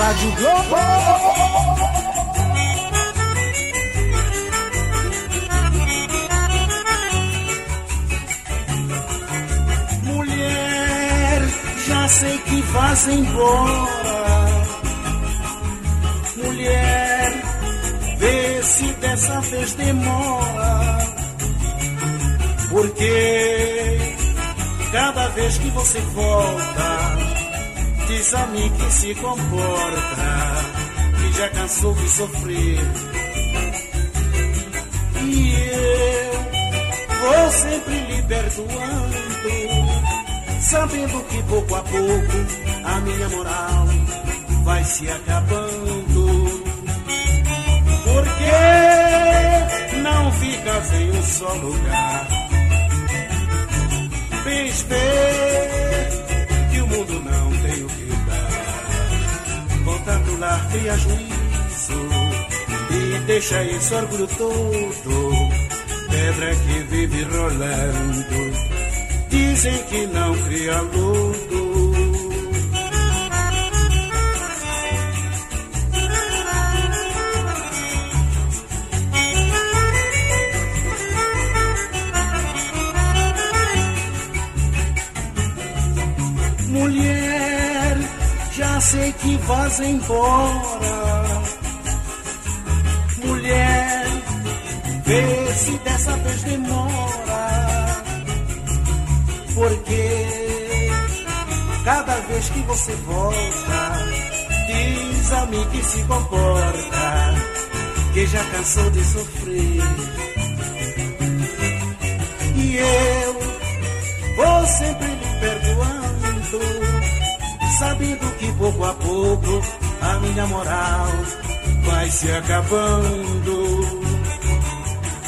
Rádio Globo. Mulher, já sei que vas embora. Mulher, vê se dessa vez demora. Porque cada vez que você volta diz a mim que se comporta, que já cansou de sofrer. E eu vou sempre lhe perdoando, sabendo que pouco a pouco a minha moral vai se acabando. Porque não ficas em um só lugar. Vens lá, cria juízo e deixa esse orgulho todo. Pedra que vive rolando. Dizem que não cria luto. Que vas embora. Mulher, vê se dessa vez demora. Porque cada vez que você volta, diz a mim que se comporta, que já cansou de sofrer. E eu vou sempre lhe perdoando, sabendo que pouco a pouco a minha moral vai se acabando.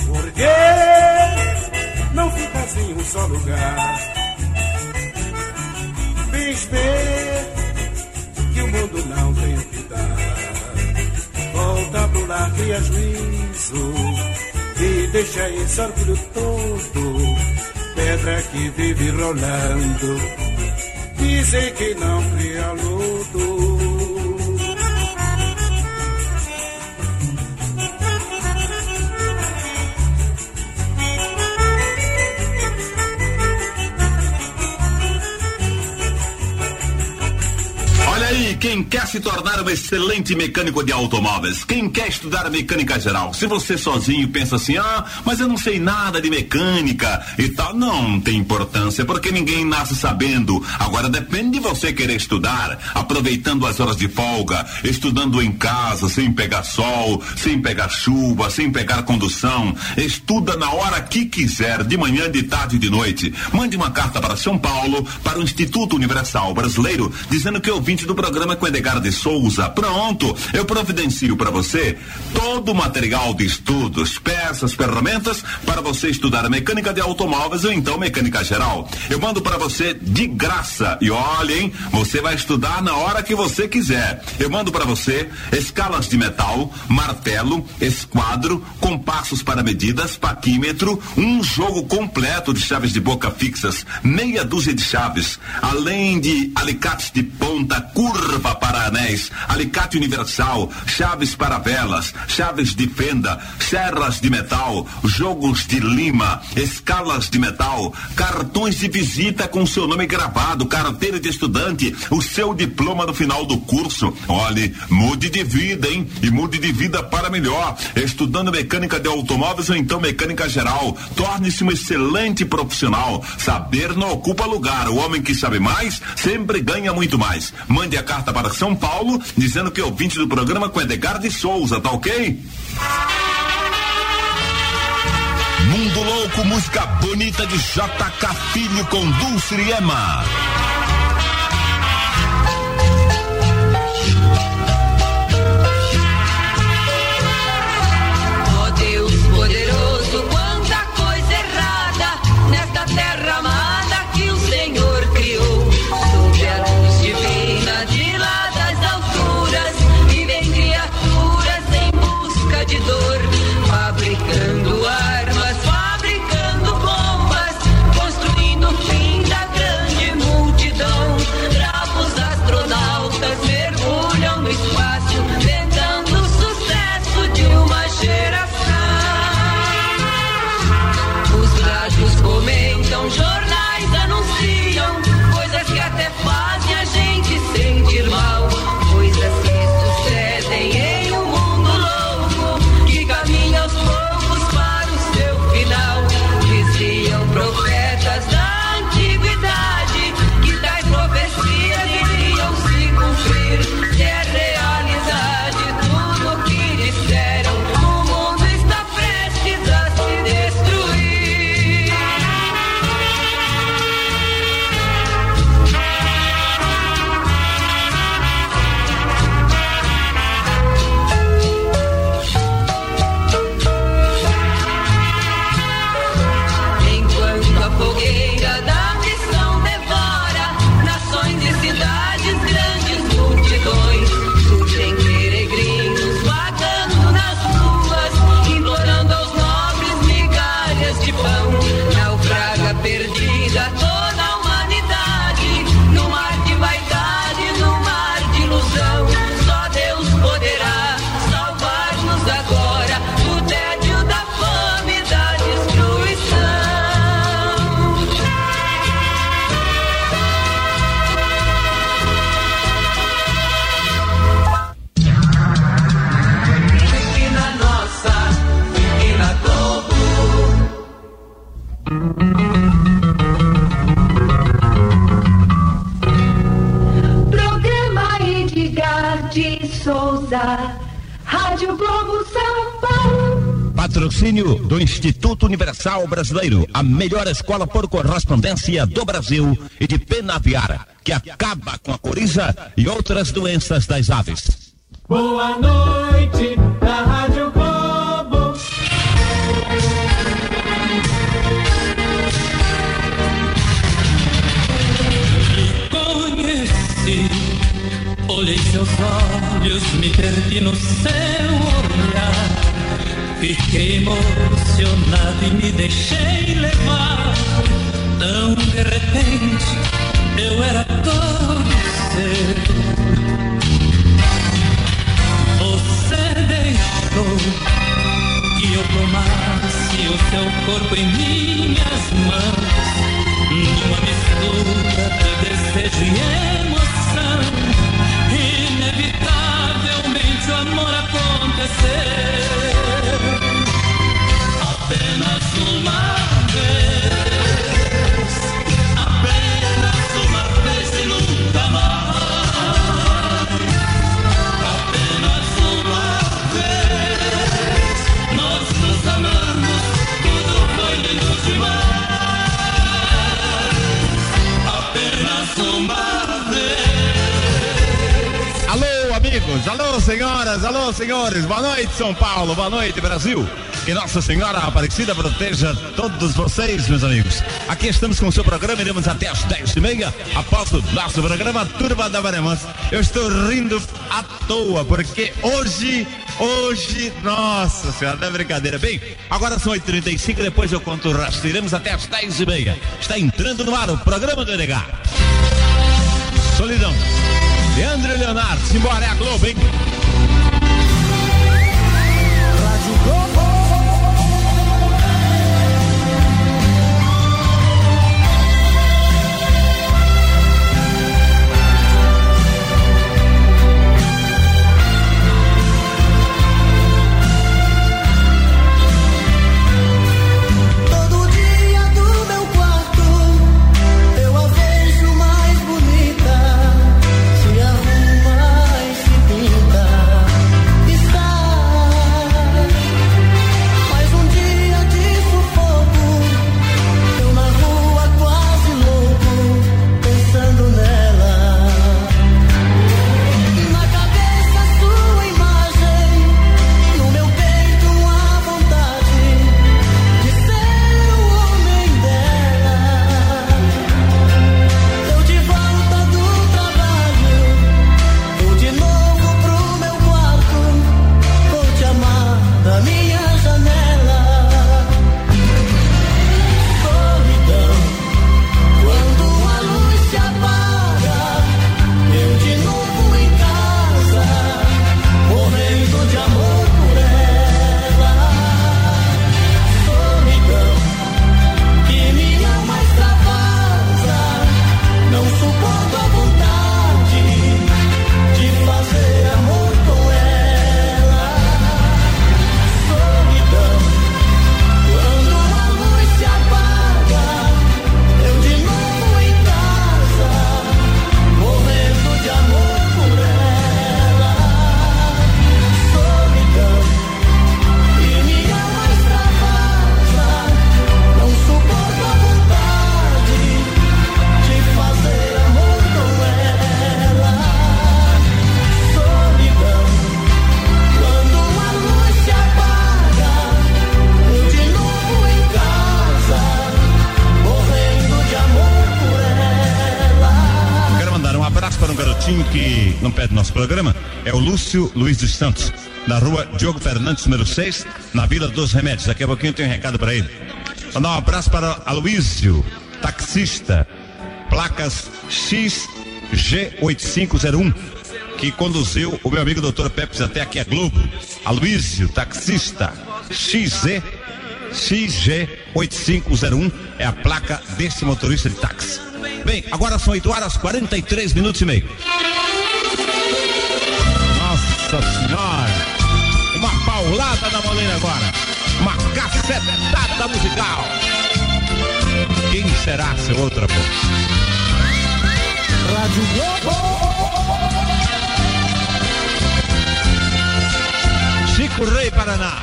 Porque não ficas em um só lugar. Fiz ver que o mundo não tem que dar. Volta pro lar, cria juízo e deixa esse orgulho todo pedra que vive rolando. Dizem que não cria quem quer se tornar um excelente mecânico de automóveis, quem quer estudar mecânica geral, se você sozinho pensa assim, ah, mas eu não sei nada de mecânica e tal, não tem importância, porque ninguém nasce sabendo. Agora depende de você querer estudar, aproveitando as horas de folga, estudando em casa, sem pegar sol, sem pegar chuva, sem pegar condução. Estuda na hora que quiser, de manhã, de tarde e de noite. Mande uma carta para São Paulo, para o Instituto Universal Brasileiro, dizendo que é ouvinte do programa com Edgar de Souza. Pronto, eu providencio para você todo o material de estudos, peças, ferramentas para você estudar mecânica de automóveis ou então mecânica geral. Eu mando para você de graça. E olhem, você vai estudar na hora que você quiser. Eu mando para você escalas de metal, martelo, esquadro, compassos para medidas, paquímetro, um jogo completo de chaves de boca fixas, meia dúzia de chaves, além de alicates de ponta, curva para anéis, alicate universal, chaves para velas, chaves de fenda, serras de metal, jogos de lima, escalas de metal, cartões de visita com seu nome gravado, carteira de estudante, o seu diploma no final do curso. Olhe, mude de vida, hein? E mude de vida para melhor. Estudando mecânica de automóveis ou então mecânica geral. Torne-se um excelente profissional. Saber não ocupa lugar. O homem que sabe mais sempre ganha muito mais. Mande a carta para São Paulo dizendo que é ouvinte do programa com Edgar de Souza, tá ok? Mundo Louco, música bonita de JK Filho com Dulce e Rádio Globo São Paulo. Patrocínio do Instituto Universal Brasileiro, a melhor escola por correspondência do Brasil e de Penaviara, que acaba com a coriza e outras doenças das aves. Boa noite, da Rádio Olhei seus olhos, me perdi no seu olhar. Fiquei emocionado e me deixei levar. Tão de repente, eu era todo seu. Você deixou que eu tomasse o seu corpo em minhas mãos. Numa mistura de desejo e emoção, senhoras, alô, senhores, boa noite, São Paulo, boa noite, Brasil. Que Nossa Senhora Aparecida proteja todos vocês, meus amigos. Aqui estamos com o seu programa, iremos até as 10 e meia. Após o nosso programa Turma da Varemansa. Eu estou rindo à toa, porque hoje, hoje, nossa senhora, não é brincadeira. Bem, agora são 8h35, depois eu conto o resto. Iremos até as 10 e meia. Está entrando no ar o programa do Enegar. Solidão. Leandro Leonardo, simbora, é a Globo, hein? Que não perde nosso programa. É o Lúcio Luiz dos Santos, na rua Diogo Fernandes, número 6, na Vila dos Remédios. Daqui a pouquinho tem um recado para ele. Mandar um abraço para Aloísio, taxista, placas XG8501, que conduziu o meu amigo doutor Pepes até aqui a Globo. Aloísio, taxista, XZ XG8501 é a placa desse motorista de táxi. Bem, agora são 8 horas 43 minutos e meio. Nossa senhora! Uma paulada na moleira agora. Uma cacetada musical. Quem será seu outro amor? Rádio Globo. Paraná.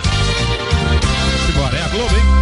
Simbora, é a Globo, hein?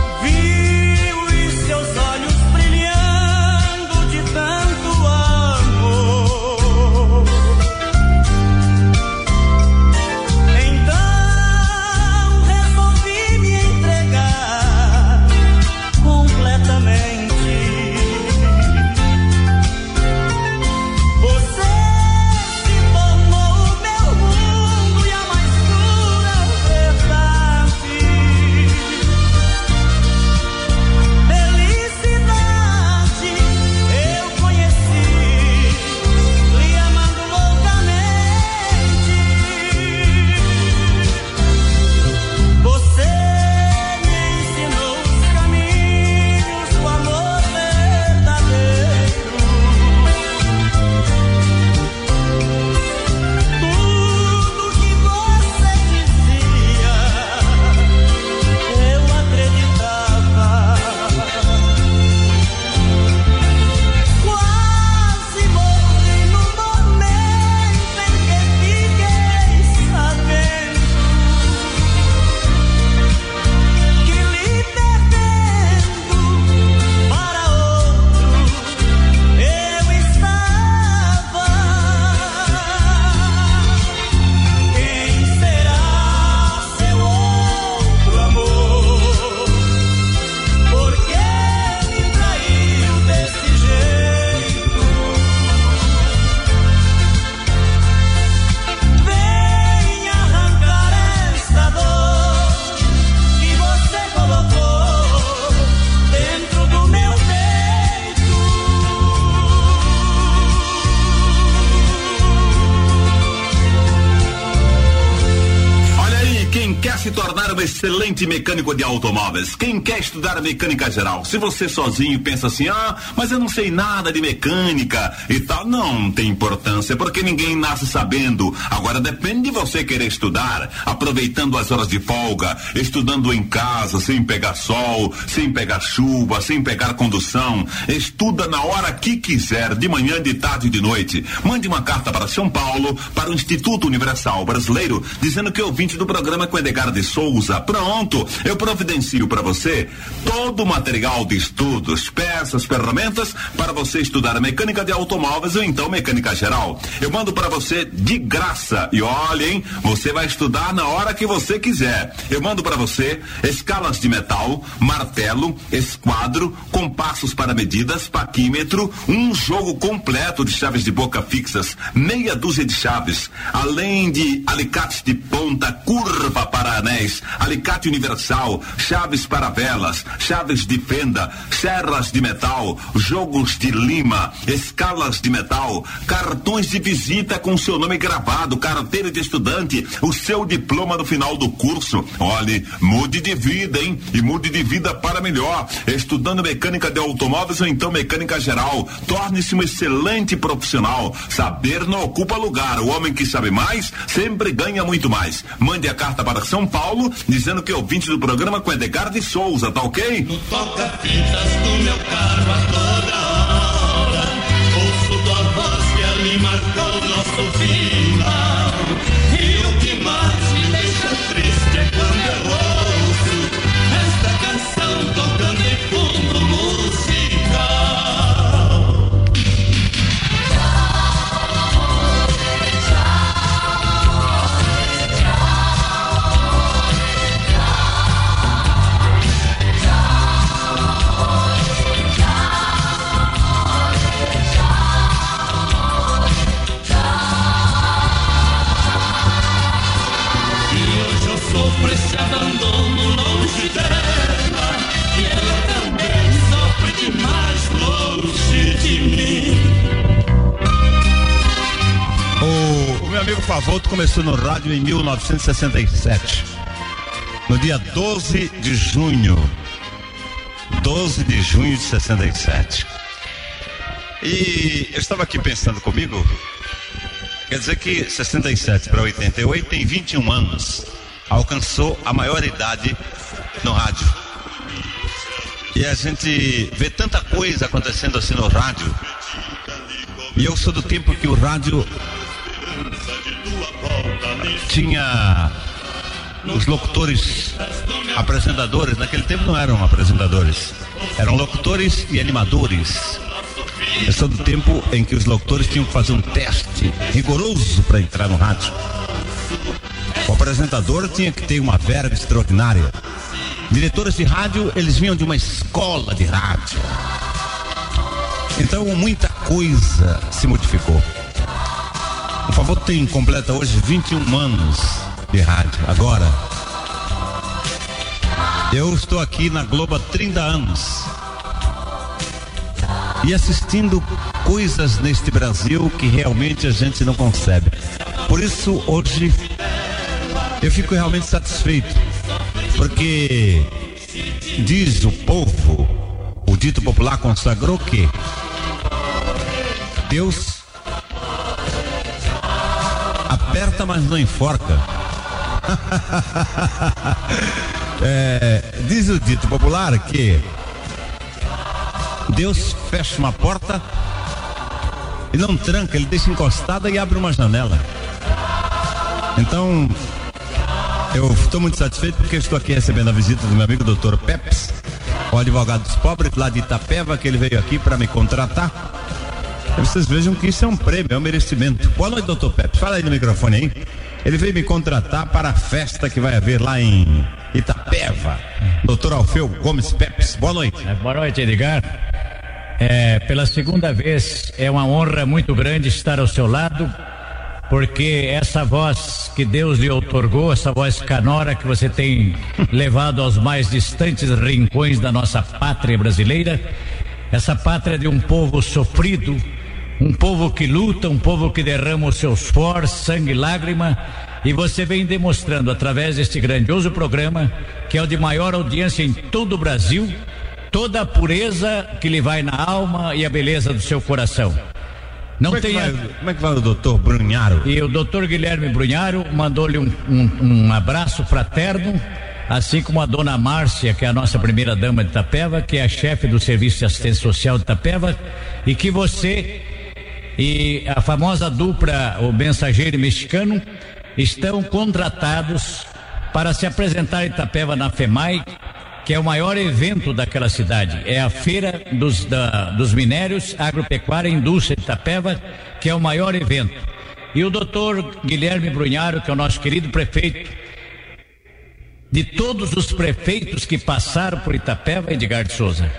Excelente mecânico de automóveis, quem quer estudar mecânica geral, se você sozinho pensa assim, ah, mas eu não sei nada de mecânica e tal, não tem importância, porque ninguém nasce sabendo. Agora depende de você querer estudar, aproveitando as horas de folga, estudando em casa, sem pegar sol, sem pegar chuva, sem pegar condução. Estuda na hora que quiser, de manhã, de tarde e de noite. Mande uma carta para São Paulo, para o Instituto Universal Brasileiro, dizendo que é ouvinte do programa com Edgar de Souza. Pronto, eu providencio para você todo o material de estudos, peças, ferramentas para você estudar mecânica de automóveis ou então mecânica geral. Eu mando para você de graça. E olhem, você vai estudar na hora que você quiser. Eu mando para você escalas de metal, martelo, esquadro, compassos para medidas, paquímetro, um jogo completo de chaves de boca fixas, meia dúzia de chaves, além de alicates de ponta, curva para anéis, alicate universal, chaves para velas, chaves de fenda, serras de metal, jogos de lima, escalas de metal, cartões de visita com seu nome gravado, carteira de estudante, o seu diploma no final do curso. Olhe, mude de vida, hein? E mude de vida para melhor. Estudando mecânica de automóveis ou então mecânica geral. Torne-se um excelente profissional. Saber não ocupa lugar. O homem que sabe mais sempre ganha muito mais. Mande a carta para São Paulo dizendo que é ouvinte do programa com Edgar de Souza, tá ok? Toca-fitas do meu carro a toda hora. Ouço tua voz que ali marcou nosso final. Favoto começou no rádio em 1967. No dia 12 de junho. 12 de junho de 67. E eu estava aqui pensando comigo. Quer dizer que 67 para 88 tem 21 anos. Alcançou a maior idade no rádio. E a gente vê tanta coisa acontecendo assim no rádio. E eu sou do tempo que o rádio tinha os locutores, apresentadores, naquele tempo não eram apresentadores, eram locutores e animadores. Esse é do tempo em que os locutores tinham que fazer um teste rigoroso para entrar no rádio. O apresentador tinha que ter uma verba extraordinária. Diretores de rádio, eles vinham de uma escola de rádio. Então muita coisa se modificou. O favor tem completa hoje 21 anos de rádio. Agora, eu estou aqui na Globo há 30 anos e assistindo coisas neste Brasil que realmente a gente não concebe. Por isso, hoje, eu fico realmente satisfeito, porque diz o povo, o dito popular consagrou que Deus aperta, mas não enforca. É, diz o dito popular que Deus fecha uma porta e não tranca, ele deixa encostada e abre uma janela. Então, eu estou muito satisfeito porque estou aqui recebendo a visita do meu amigo doutor Peps, o advogado dos pobres lá de Itapeva, que ele veio aqui para me contratar. Vocês vejam que isso é um prêmio, é um merecimento. Boa noite, doutor Peps. Fala aí no microfone aí. Ele veio me contratar para a festa que vai haver lá em Itapeva. Doutor Alfeu Gomes Peps, boa noite. É, Boa noite, Edgar. É, pela segunda vez, é uma honra muito grande estar ao seu lado, porque essa voz que Deus lhe outorgou, essa voz canora que você tem levado aos mais distantes rincões da nossa pátria brasileira, essa pátria de um povo sofrido, um povo que luta, um povo que derrama o seu suor, sangue e lágrima, e você vem demonstrando através deste grandioso programa, que é o de maior audiência em todo o Brasil, toda a pureza que lhe vai na alma e a beleza do seu coração. Não Como é, que tenha. vai, como é que vai o doutor Brunharo? E o doutor Guilherme Brunharo mandou-lhe um, um- um abraço fraterno, assim como a dona Márcia, que é a nossa primeira dama de Itapeva, que é a chefe do Serviço de Assistência Social de Itapeva, e que você e a famosa dupla, o mensageiro mexicano, estão contratados para se apresentar em Itapeva na FEMAI, que é o maior evento daquela cidade. É a Feira dos, da- dos Minérios, Agropecuária e Indústria de Itapeva, que é o maior evento. E o doutor Guilherme Brunharo, que é o nosso querido prefeito, de todos os prefeitos que passaram por Itapeva, Edgar de Souza.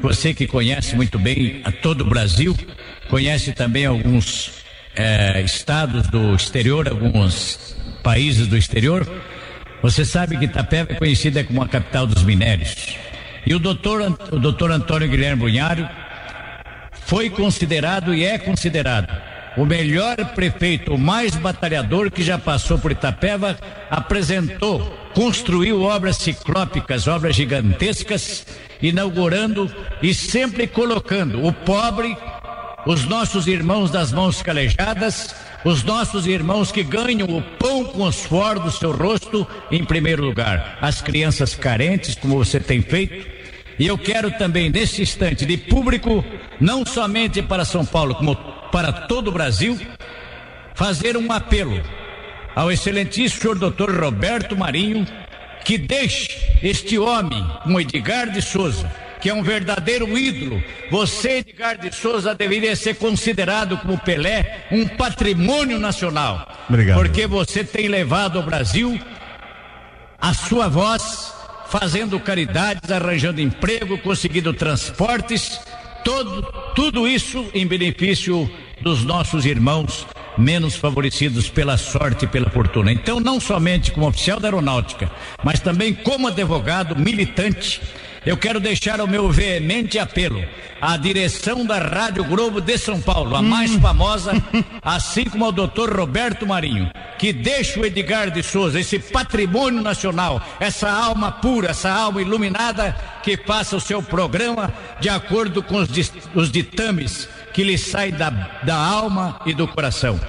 Você que conhece muito bem a todo o Brasil, conhece também alguns eh, estados do exterior, alguns países do exterior. Você sabe que Itapeva é conhecida como a capital dos minérios. E o doutor, o doutor Antônio Guilherme Brunhário foi considerado e é considerado o melhor prefeito, o mais batalhador que já passou por Itapeva, apresentou, construiu obras ciclópicas, obras gigantescas, inaugurando e sempre colocando o pobre, os nossos irmãos das mãos calejadas, os nossos irmãos que ganham o pão com o suor do seu rosto em primeiro lugar, as crianças carentes, como você tem feito, e eu quero também, nesse instante, de público, não somente para São Paulo, como para todo o Brasil, fazer um apelo ao excelentíssimo senhor doutor Roberto Marinho, que deixe este homem, como Edgar de Souza, que é um verdadeiro ídolo. Você, Edgar de Souza, deveria ser considerado como Pelé um patrimônio nacional. Obrigado. Porque você tem levado ao Brasil a sua voz, fazendo caridades, arranjando emprego, conseguindo transportes, todo, tudo isso em benefício dos nossos irmãos menos favorecidos pela sorte e pela fortuna. Então, não somente como oficial da aeronáutica, mas também como advogado militante, eu quero deixar o meu veemente apelo à direção da Rádio Globo de São Paulo, a mais famosa, assim como ao doutor Roberto Marinho, que deixe o Edgar de Souza, esse patrimônio nacional, essa alma pura, essa alma iluminada, que faça o seu programa de acordo com os ditames que lhe saem da, da alma e do coração.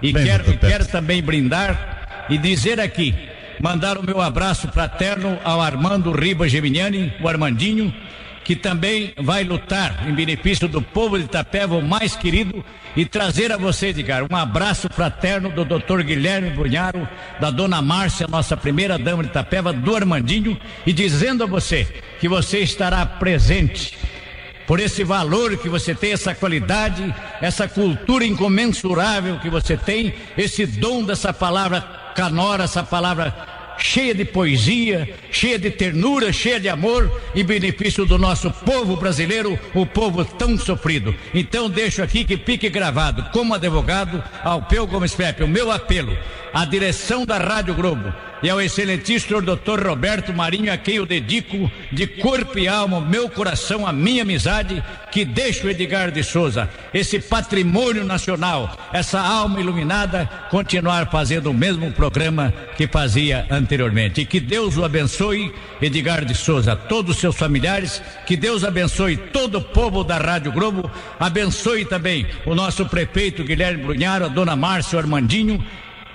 E Bem, quero, e quero também brindar e dizer aqui, mandar o meu abraço fraterno ao Armando Riba Geminiani, o Armandinho, que também vai lutar em benefício do povo de Itapeva, o mais querido, e trazer a você, Edgar, um abraço fraterno do Dr. Guilherme Brunharo, da dona Márcia, nossa primeira dama de Itapeva, do Armandinho, e dizendo a você que você estará presente por esse valor que você tem, essa qualidade, essa cultura incomensurável que você tem, esse dom dessa palavra canora, essa palavra cheia de poesia, cheia de ternura, cheia de amor, em benefício do nosso povo brasileiro, o povo tão sofrido. Então deixo aqui que fique gravado, como advogado, ao Peu Gomes Pepe, o meu apelo à direção da Rádio Globo e ao excelentíssimo doutor Roberto Marinho, a quem eu dedico de corpo e alma, meu coração, a minha amizade, que deixo Edgar de Souza, esse patrimônio nacional, essa alma iluminada, continuar fazendo o mesmo programa que fazia anteriormente. E que Deus o abençoe, Edgar de Souza, todos os seus familiares, que Deus abençoe todo o povo da Rádio Globo, abençoe também o nosso prefeito Guilherme Brunharo, a dona Márcia Armandinho,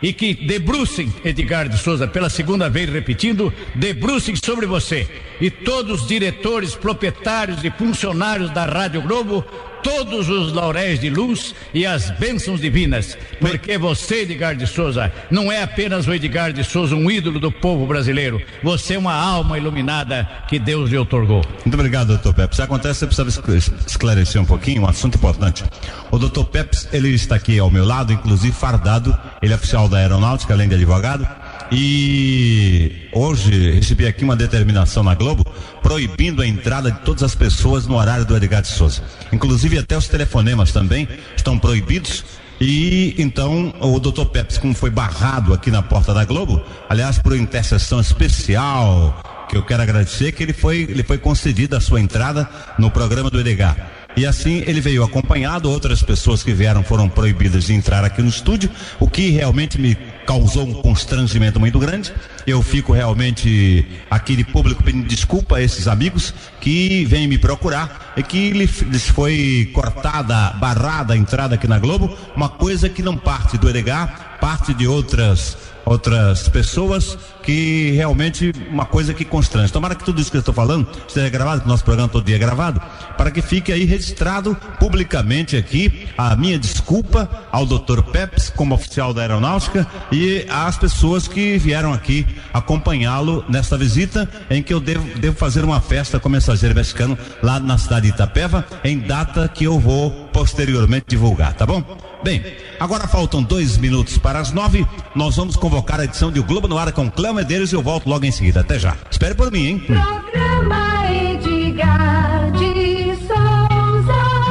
e que debrucem, Edgar de Souza, pela segunda vez repetindo, debrucem sobre você e todos os diretores, proprietários e funcionários da Rádio Globo, todos os lauréis de luz e as bênçãos divinas, porque você, Edgar de Souza, não é apenas o Edgar de Souza, um ídolo do povo brasileiro, você é uma alma iluminada que Deus lhe otorgou. Muito obrigado, doutor Pepe. Se acontece, você precisa esclarecer um pouquinho, um assunto importante. O doutor Pepe, ele está aqui ao meu lado, inclusive fardado, ele é oficial da aeronáutica, além de advogado, e hoje recebi aqui uma determinação na Globo proibindo a entrada de todas as pessoas no horário do Edgar de Souza. Inclusive até os telefonemas também estão proibidos. E então o doutor Pepe, como foi barrado aqui na porta da Globo, aliás, por intercessão especial, que eu quero agradecer, que ele foi, ele foi concedida a sua entrada no programa do Edgar. E assim ele veio acompanhado, outras pessoas que vieram foram proibidas de entrar aqui no estúdio, o que realmente me causou um constrangimento muito grande. Eu fico realmente aqui de público pedindo desculpa a esses amigos que vêm me procurar e que lhes foi cortada, barrada a entrada aqui na Globo, uma coisa que não parte do Edgar, parte de outras outras pessoas que realmente uma coisa que constrange. Tomara que tudo isso que eu estou falando esteja gravado, que o nosso programa todo dia é gravado, para que fique aí registrado publicamente aqui a minha desculpa ao Dr. Peps como oficial da aeronáutica e às pessoas que vieram aqui acompanhá-lo nesta visita em que eu devo, devo fazer uma festa com o mensageiro mexicano lá na cidade de Itapeva em data que eu vou posteriormente divulgar, tá bom? Bem, agora faltam dois minutos para as nove. Nós vamos convocar a edição de O Globo no Ar com Cléo Medeiros e eu volto logo em seguida. Até já. Espere por mim, hein? Programa Edgar de Souza.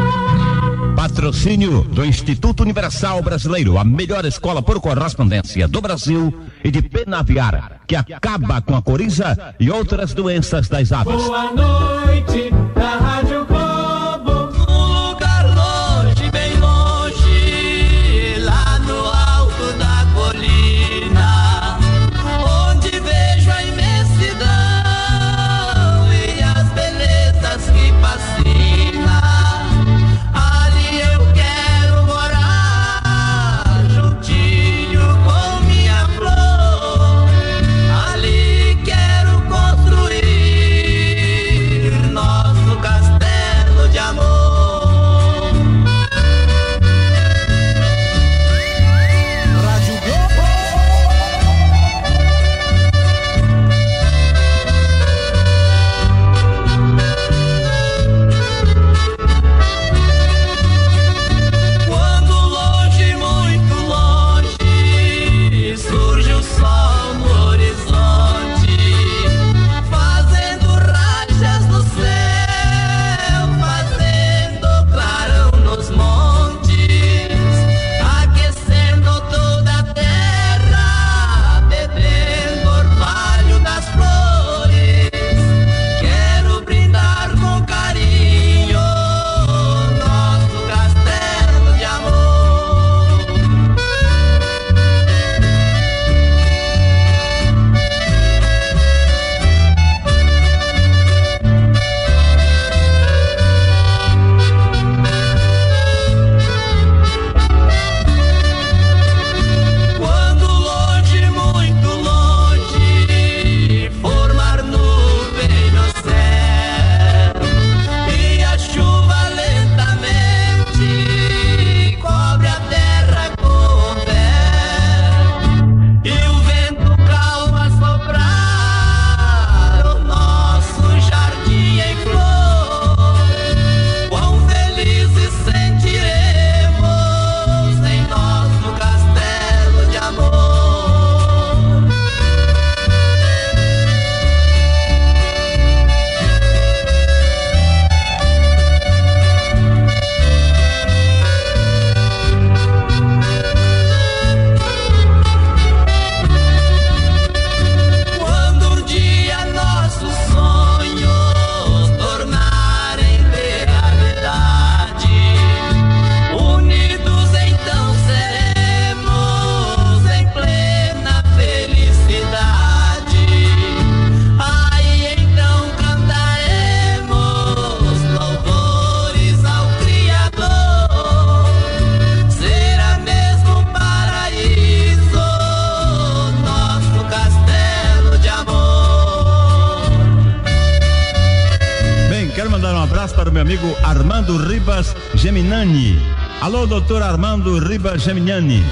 Patrocínio do Instituto Universal Brasileiro, a melhor escola por correspondência do Brasil e de Penaviara, que acaba com a coriza e outras doenças das aves. Boa noite, da Rádio Globo. Geminani.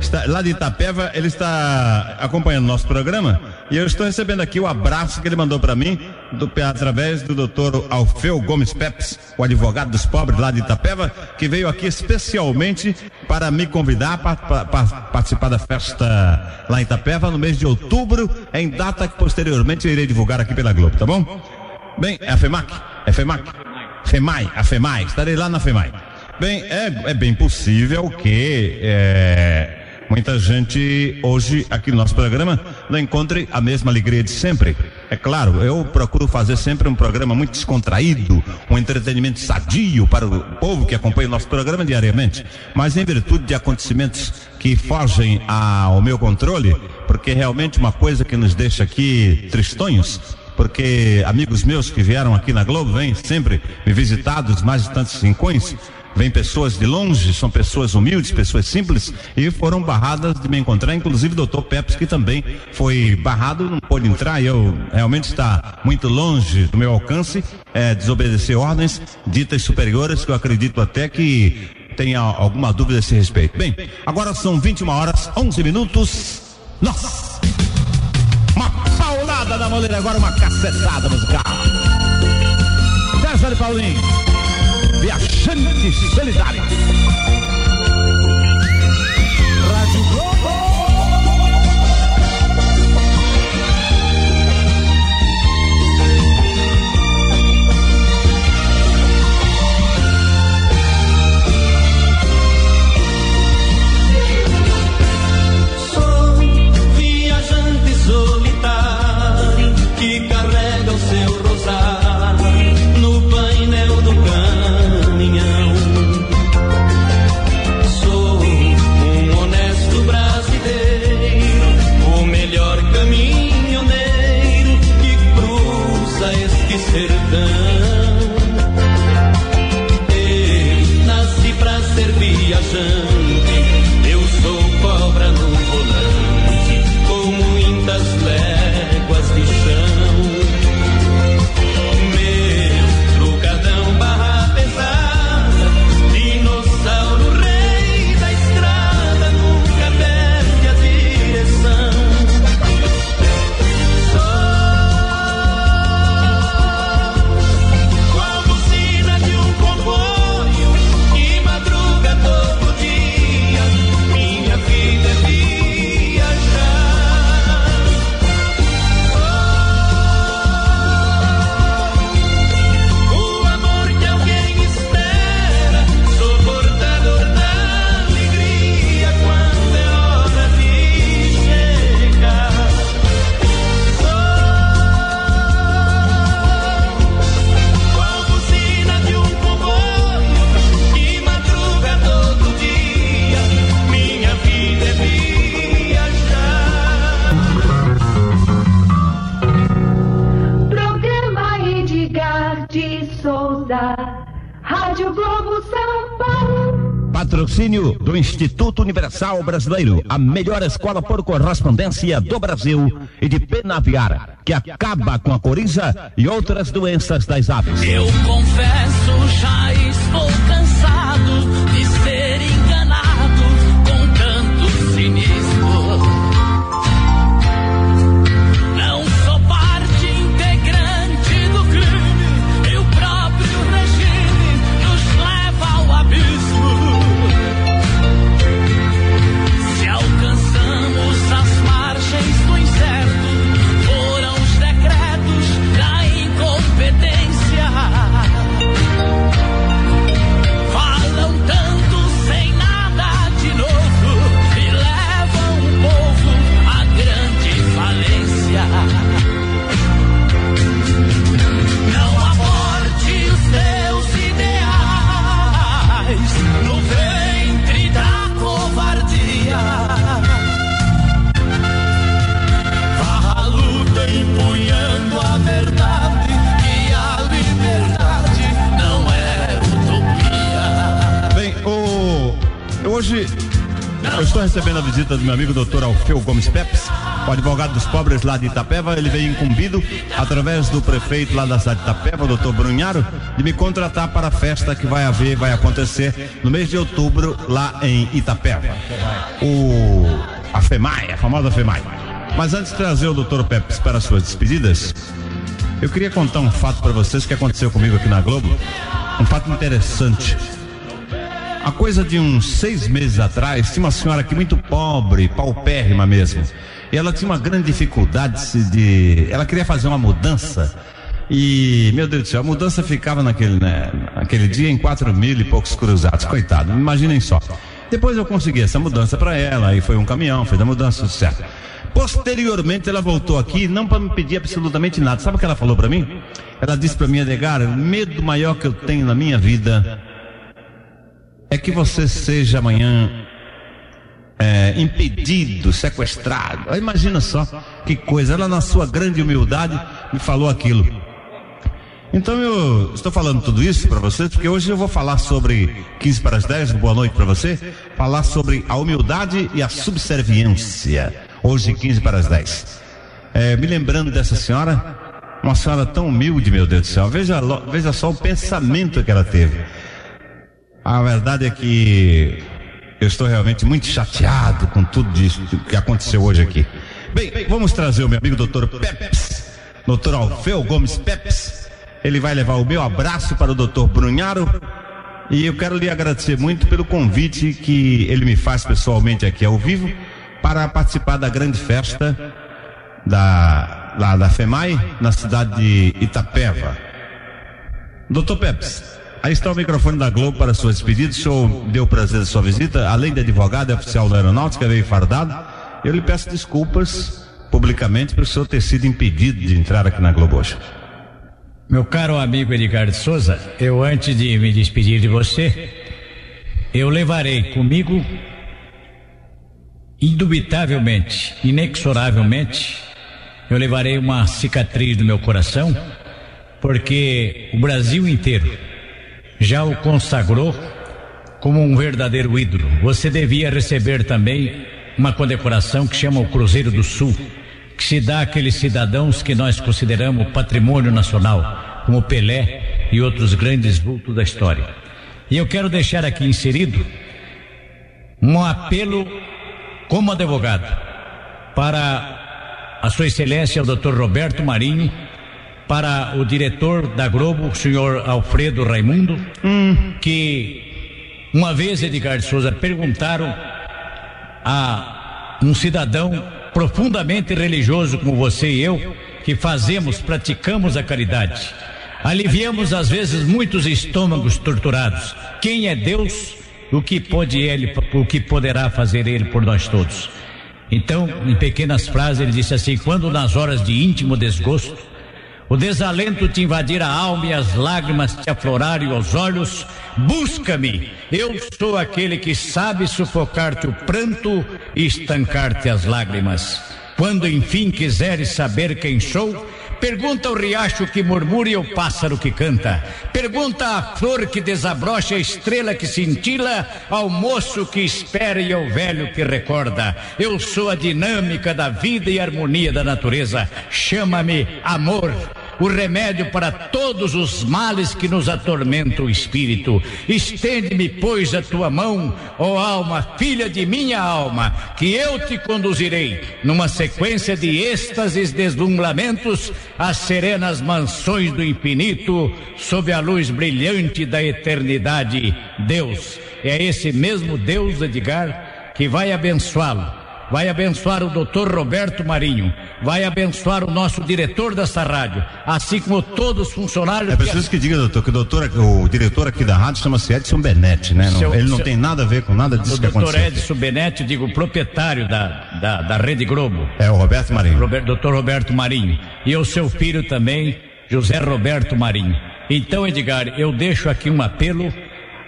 Está, lá de Itapeva, ele está acompanhando nosso programa e eu estou recebendo aqui o abraço que ele mandou para mim do, através do doutor Alfeu Gomes Peps, o advogado dos pobres lá de Itapeva, que veio aqui especialmente para me convidar para participar da festa lá em Itapeva no mês de outubro, em data que posteriormente eu irei divulgar aqui pela Globo, tá bom? Bem, é a FEMAC? É FEMAC? FEMAI, a FEMAI, estarei lá na FEMAI. Bem, é, é bem possível que é, muita gente hoje aqui no nosso programa não encontre a mesma alegria de sempre. É claro, eu procuro fazer sempre um programa muito descontraído, um entretenimento sadio para o povo que acompanha o nosso programa diariamente. Mas em virtude de acontecimentos que fogem ao meu controle, porque é realmente uma coisa que nos deixa aqui tristonhos, porque amigos meus que vieram aqui na Globo vêm sempre me visitar dos mais distantes rincões Vem pessoas de longe, são pessoas humildes, pessoas simples e foram barradas de me encontrar, inclusive o doutor Peps, que também foi barrado, não pôde entrar. E eu realmente está muito longe do meu alcance, é, desobedecer ordens ditas superiores, que eu acredito até que tenha alguma dúvida a esse respeito. Bem, agora são 21 horas, 11 minutos. Nossa! Uma paulada da moleira, agora uma cacetada musical. César e Paulinho. Viajantes Solidários. Rádio Universal Brasileiro, a melhor escola por correspondência do Brasil e de Penaviar, que acaba com a coriza e outras doenças das aves. Eu confesso, já estou cansado hoje Eu estou recebendo a visita do meu amigo doutor Alfeu Gomes Pepes, o advogado dos pobres lá de Itapeva. Ele veio incumbido, através do prefeito lá da cidade de Itapeva, o doutor Brunharo, de me contratar para a festa que vai haver, vai acontecer no mês de outubro lá em Itapeva. O, a FEMAI, a famosa FEMAI. Mas antes de trazer o doutor Pepes para as suas despedidas, eu queria contar um fato para vocês que aconteceu comigo aqui na Globo. Um fato interessante. A coisa de uns seis meses atrás, tinha uma senhora aqui muito pobre, paupérrima mesmo. E ela tinha uma grande dificuldade de. Ela queria fazer uma mudança. E, meu Deus do céu, a mudança ficava naquele, né, naquele dia em quatro mil e poucos cruzados. Coitado, imaginem só. Depois eu consegui essa mudança para ela, aí foi um caminhão, fez a mudança, certo. Posteriormente ela voltou aqui, não para me pedir absolutamente nada. Sabe o que ela falou para mim? Ela disse para mim, Edgar, o medo maior que eu tenho na minha vida é que você seja amanhã é, impedido, sequestrado. Imagina só que coisa. Ela, na sua grande humildade, me falou aquilo. Então eu estou falando tudo isso para vocês, porque hoje eu vou falar sobre 15 para as 10, boa noite para você, falar sobre a humildade e a subserviência. Hoje, 15 para as 10. É, me lembrando dessa senhora, uma senhora tão humilde, meu Deus do céu. Veja, veja só o pensamento que ela teve. A verdade é que eu estou realmente muito chateado com tudo isso que aconteceu hoje aqui. Bem, vamos trazer o meu amigo doutor Peps, doutor Alfeu Gomes Peps. Ele vai levar o meu abraço para o doutor Brunharo. E eu quero lhe agradecer muito pelo convite que ele me faz pessoalmente aqui ao vivo para participar da grande festa da, lá da FEMAI, na cidade de Itapeva. Doutor Peps, aí está o microfone da Globo para suas despedidas. O senhor deu prazer da sua visita. Além de advogado, é oficial da aeronáutica, veio fardado. Eu lhe peço desculpas publicamente por o senhor ter sido impedido de entrar aqui na Globo hoje. Meu caro amigo Edgar de Souza, eu antes de me despedir de você, eu levarei comigo, indubitavelmente, inexoravelmente, eu levarei uma cicatriz no meu coração, porque o Brasil inteiro já o consagrou como um verdadeiro ídolo. Você devia receber também uma condecoração que chama o Cruzeiro do Sul, que se dá àqueles cidadãos que nós consideramos patrimônio nacional, como Pelé e outros grandes vultos da história. E eu quero deixar aqui inserido um apelo como advogado para a Sua Excelência o Dr. Roberto Marinho, para o diretor da Globo, o senhor Alfredo Raimundo, que uma vez, Edgar de Souza, perguntaram a um cidadão profundamente religioso como você e eu, que fazemos, praticamos a caridade. Aliviamos às vezes muitos estômagos torturados. Quem é Deus? O que pode ele, o que poderá fazer ele por nós todos? Então, em pequenas frases, ele disse assim: quando nas horas de íntimo desgosto, o desalento te invadir a alma e as lágrimas te aflorarem aos olhos, busca-me. Eu sou aquele que sabe sufocar-te o pranto e estancar-te as lágrimas. Quando enfim quiseres saber quem sou, pergunta ao riacho que murmura e ao pássaro que canta. Pergunta à flor que desabrocha, a estrela que cintila, ao moço que espera e ao velho que recorda. Eu sou a dinâmica da vida e harmonia da natureza. Chama-me amor o remédio para todos os males que nos atormentam o espírito. Estende-me, pois, a tua mão, ó alma, filha de minha alma, que eu te conduzirei numa sequência de êxtases, deslumbramentos, às serenas mansões do infinito, sob a luz brilhante da eternidade. Deus, é esse mesmo Deus, Edgar, que vai abençoá-lo vai abençoar o doutor Roberto Marinho, vai abençoar o nosso diretor dessa rádio, assim como todos os funcionários. É preciso que diga, doutor, que o, doutor, o diretor aqui da rádio chama-se Edson Benetti, né? Não- Seu- ele não seu- tem nada a ver com nada disso o que doutor aconteceu. Edson Benetti, digo, proprietário da, da, da Rede Globo. É o Roberto Marinho. Robert, doutor Roberto Marinho. E o seu filho também, José Roberto Marinho. Então, Edgar, eu deixo aqui um apelo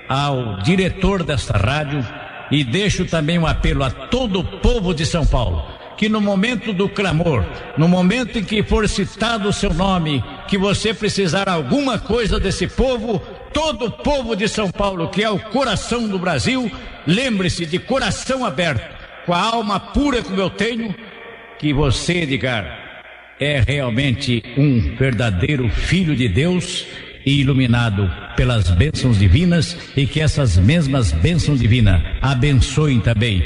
ao diretor desta rádio e deixo também um apelo a todo o povo de São Paulo. Que no momento do clamor, no momento em que for citado o seu nome, que você precisar alguma coisa desse povo, todo o povo de São Paulo, que é o coração do Brasil, lembre-se de coração aberto, com a alma pura como eu tenho, que você, Edgar, é realmente um verdadeiro filho de Deus e iluminado pelas bênçãos divinas e que essas mesmas bênçãos divinas abençoem também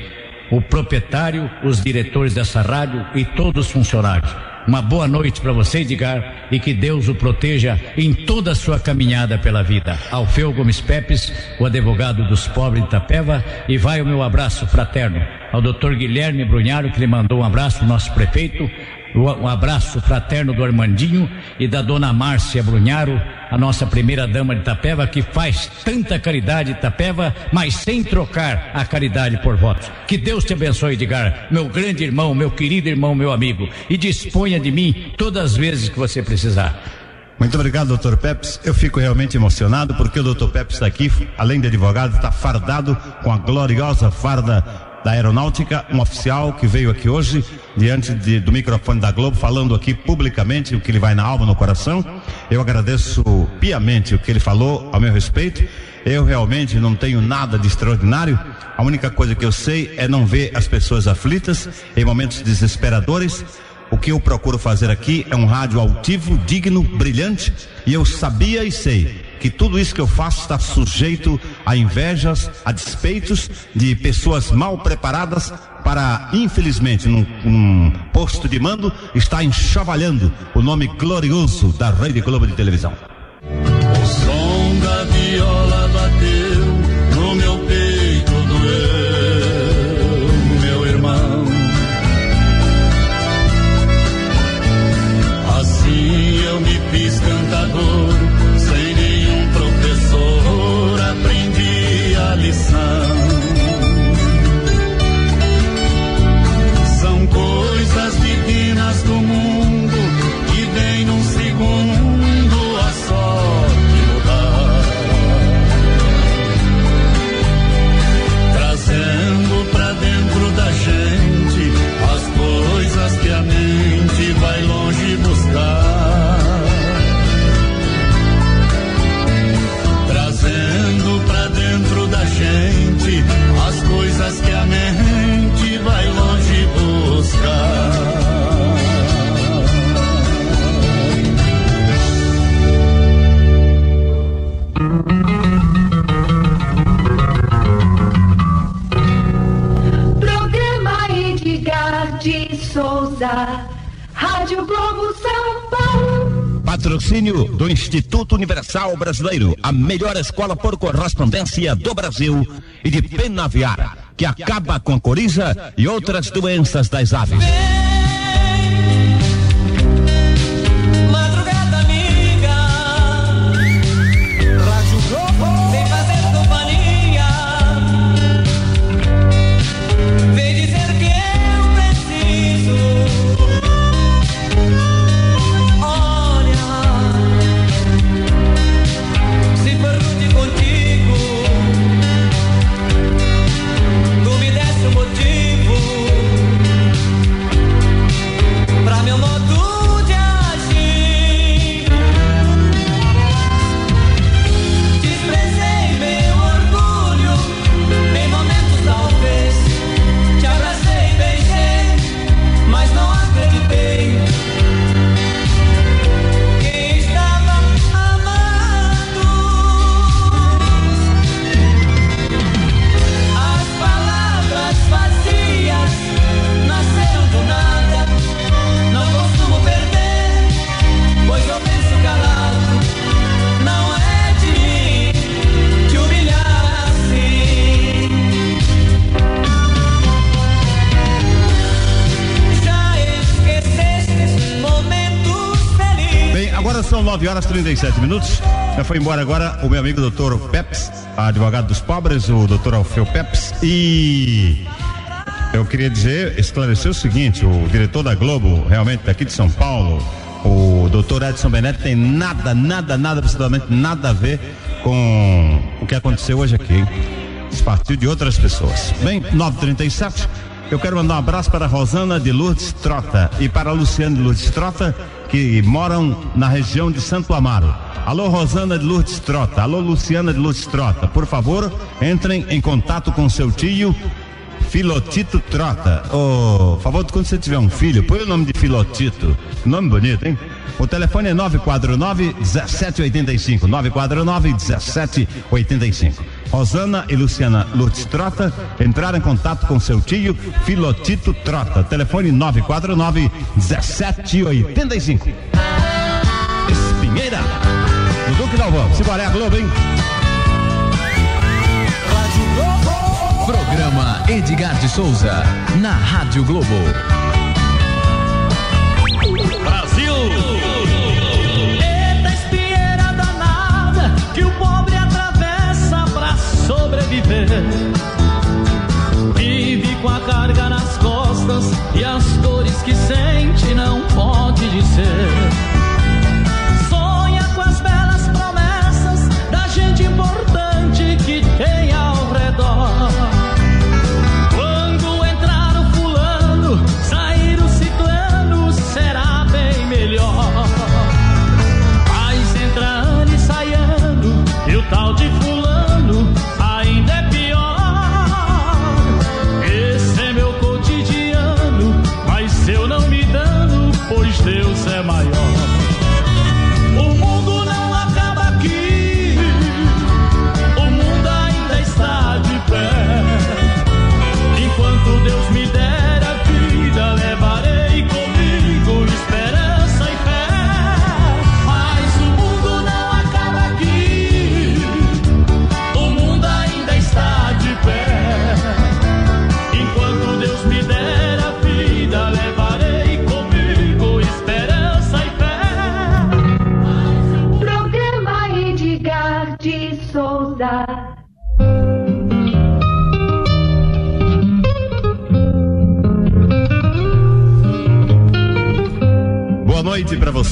o proprietário, os diretores dessa rádio e todos os funcionários. Uma boa noite para você, Edgar, e que Deus o proteja em toda a sua caminhada pela vida. Alfeu Gomes Pepes, o advogado dos pobres de Itapeva, e vai o meu abraço fraterno ao doutor Guilherme Brunharo, que lhe mandou um abraço, nosso prefeito, um abraço fraterno do Armandinho e da dona Márcia Brunharo, a nossa primeira dama de Itapeva, que faz tanta caridade Itapeva, mas sem trocar a caridade por votos. Que Deus te abençoe, Edgar, meu grande irmão, meu querido irmão, meu amigo, e disponha de mim todas as vezes que você precisar. Muito obrigado, doutor Peps. Eu fico realmente emocionado porque o doutor Peps está aqui, além de advogado, está fardado com a gloriosa farda da Aeronáutica, um oficial que veio aqui hoje, diante de, do microfone da Globo, falando aqui publicamente o que ele vai na alma, no coração. Eu agradeço piamente o que ele falou a meu respeito. Eu realmente não tenho nada de extraordinário. A única coisa que eu sei é não ver as pessoas aflitas em momentos desesperadores. O que eu procuro fazer aqui é um rádio altivo, digno, brilhante, e eu sabia e sei que tudo isso que eu faço está sujeito a invejas, a despeitos de pessoas mal preparadas para, infelizmente, num, num posto de mando, estar enxavalhando o nome glorioso da Rede Globo de televisão. Patrocínio do Instituto Universal Brasileiro, a melhor escola por correspondência do Brasil e de Penaviara, que acaba com a coriza e outras doenças das aves. 37 minutos. Já foi embora agora o meu amigo doutor Peps, advogado dos pobres, o doutor Alfeu Peps. E eu queria dizer, esclarecer o seguinte: o diretor da Globo, realmente daqui de São Paulo, o doutor Edson Benetti, tem nada, nada, nada, absolutamente nada a ver com o que aconteceu hoje aqui. hein? Partiu de outras pessoas. Bem, 9h37. Eu quero mandar um abraço para Rosana de Lourdes Trota e para a Luciana de Lourdes Trota, que moram na região de Santo Amaro. Alô, Rosana de Lourdes Trota. Alô, Luciana de Lourdes Trota. Por favor, entrem em contato com seu tio Filotito Trota. Ô, favor, quando você tiver um filho, põe o nome de Filotito. Nome bonito, hein? O telefone é 949 1785. 949 1785. Rosana e Luciana Lourdes Trota entraram em contato com seu tio Filotito Trota. Telefone 949 1785. Espinheira. No Duque Dalvão. Simbora, é a Globo, hein? Programa Edgar de Souza, na Rádio Globo. Sobreviver. Vive com a carga nas costas e as dores que sente não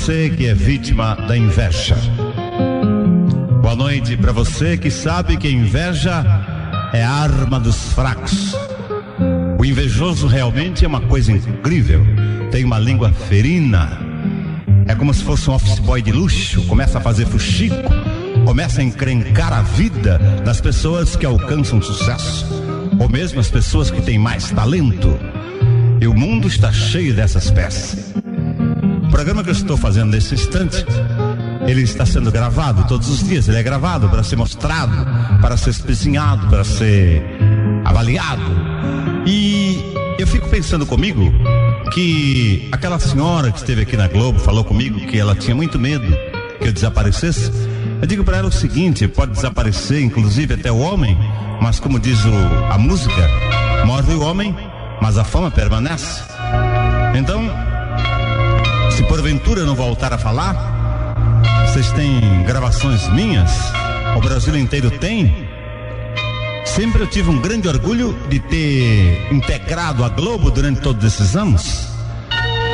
você que é vítima da inveja. Boa noite para você que sabe que a inveja é a arma dos fracos. O invejoso realmente é uma coisa incrível. Tem uma língua ferina. É como se fosse um office boy de luxo. Começa a fazer fuxico. Começa a encrencar a vida das pessoas que alcançam sucesso. Ou mesmo as pessoas que têm mais talento. E o mundo está cheio dessas peças. Programa que eu estou fazendo nesse instante, ele está sendo gravado todos os dias. Ele é gravado para ser mostrado, para ser espezinhado, para ser avaliado. E eu fico pensando comigo que aquela senhora que esteve aqui na Globo falou comigo que ela tinha muito medo que eu desaparecesse. Eu digo para ela o seguinte: pode desaparecer, inclusive até o homem, mas como diz o- a música, morre o homem, mas a fama permanece. Então, porventura não voltar a falar, vocês têm gravações minhas, o Brasil inteiro tem. Sempre eu tive um grande orgulho de ter integrado a Globo durante todos esses anos.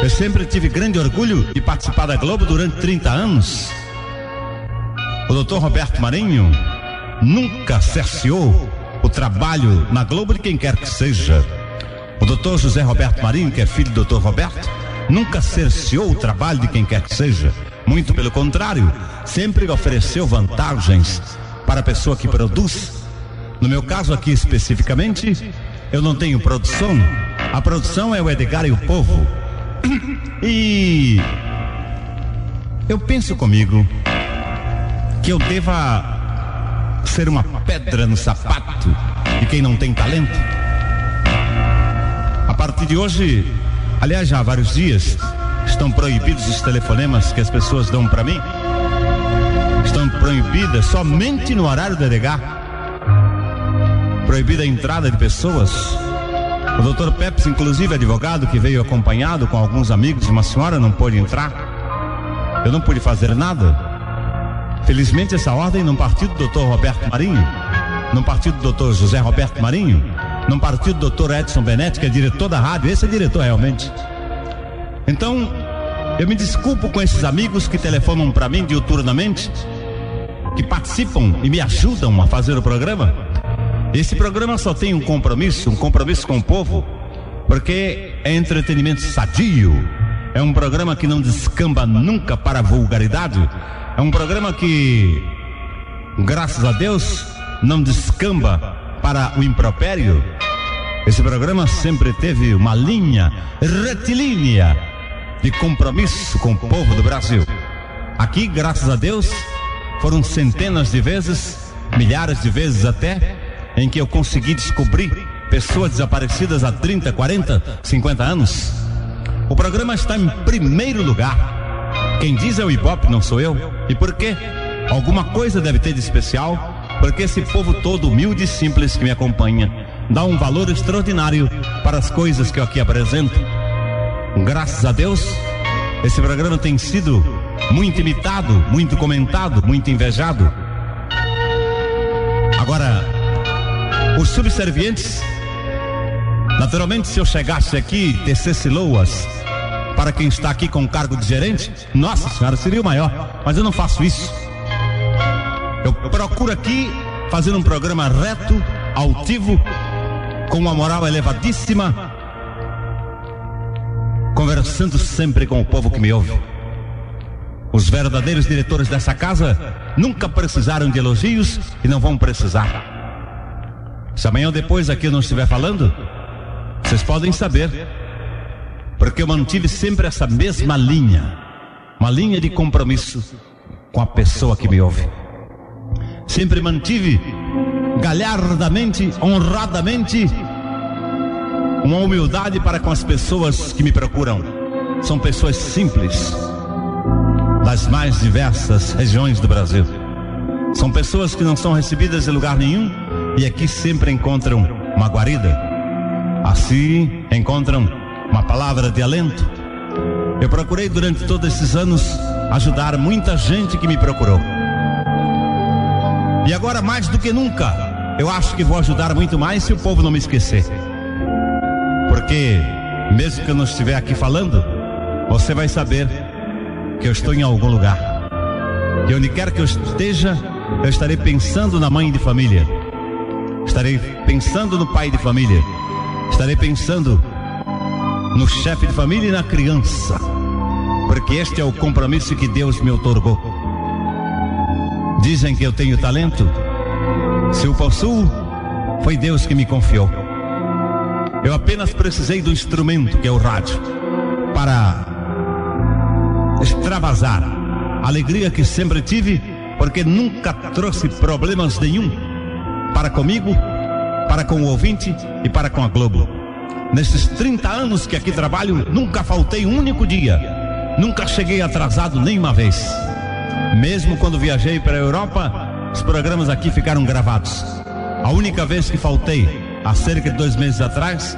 Eu sempre tive grande orgulho de participar da Globo durante 30 anos. O doutor Roberto Marinho nunca cerceou o trabalho na Globo de quem quer que seja. O doutor José Roberto Marinho, que é filho do doutor Roberto, nunca cerceou o trabalho de quem quer que seja. Muito pelo contrário, sempre ofereceu vantagens para a pessoa que produz. No meu caso aqui especificamente, eu não tenho produção. A produção é o Edgar e o povo. E eu penso comigo que eu deva ser uma pedra no sapato de quem não tem talento. A partir de hoje, aliás, já há vários dias, estão proibidos os telefonemas que as pessoas dão para mim. Estão proibidas somente no horário do EDH. Proibida a entrada de pessoas. O doutor Pepes, inclusive advogado, que veio acompanhado com alguns amigos uma senhora, não pôde entrar. Eu não pude fazer nada. Felizmente essa ordem não partiu do doutor Roberto Marinho, não partiu do doutor José Roberto Marinho, não partiu do doutor Edson Benetti, que é diretor da rádio, esse é diretor realmente. Então, eu me desculpo com esses amigos que telefonam para mim diuturnamente, que participam e me ajudam a fazer o programa. Esse programa só tem um compromisso, um compromisso com o povo, porque é entretenimento sadio. É um programa que não descamba nunca para a vulgaridade. É um programa que, graças a Deus, não descamba para o impropério. Esse programa sempre teve uma linha retilínea de compromisso com o povo do Brasil. Aqui, graças a Deus, foram centenas de vezes, milhares de vezes até, em que eu consegui descobrir pessoas desaparecidas há 30, 40, 50 anos. O programa está em primeiro lugar. Quem diz é o Ibope, não sou eu. E por quê? Alguma coisa deve ter de especial, porque esse povo todo humilde e simples que me acompanha dá um valor extraordinário para as coisas que eu aqui apresento. Graças a Deus, esse programa tem sido muito imitado, muito comentado, muito invejado. Agora, os subservientes, naturalmente, se eu chegasse aqui e tecesse loas para quem está aqui com cargo de gerente, nossa senhora, seria o maior, mas eu não faço isso. Eu procuro aqui fazer um programa reto, altivo, com uma moral elevadíssima, conversando sempre com o povo que me ouve. Os verdadeiros diretores dessa casa nunca precisaram de elogios e não vão precisar. Se amanhã ou depois aqui eu não estiver falando, vocês podem saber, porque eu mantive sempre essa mesma linha, uma linha de compromisso com a pessoa que me ouve. Sempre mantive galhardamente, honradamente, uma humildade para com as pessoas que me procuram. São pessoas simples, das mais diversas regiões do Brasil. São pessoas que não são recebidas em lugar nenhum e aqui sempre encontram uma guarida. Assim encontram uma palavra de alento. Eu procurei durante todos esses anos ajudar muita gente que me procurou. E agora, mais do que nunca, eu acho que vou ajudar muito mais se o povo não me esquecer. Porque, mesmo que eu não estiver aqui falando, você vai saber que eu estou em algum lugar. E onde quer que eu esteja, eu estarei pensando na mãe de família, estarei pensando no pai de família, estarei pensando no chefe de família e na criança, porque este é o compromisso que Deus me otorgou. Dizem que eu tenho talento, se o possuo, foi Deus que me confiou. Eu apenas precisei do instrumento que é o rádio para extravasar a alegria que sempre tive, porque nunca trouxe problemas nenhum para comigo, para com o ouvinte e para com a Globo. Nesses 30 anos que aqui trabalho, nunca faltei um único dia, nunca cheguei atrasado nenhuma vez. Mesmo quando viajei para a Europa, os programas aqui ficaram gravados. A única vez que faltei, há cerca de dois meses atrás,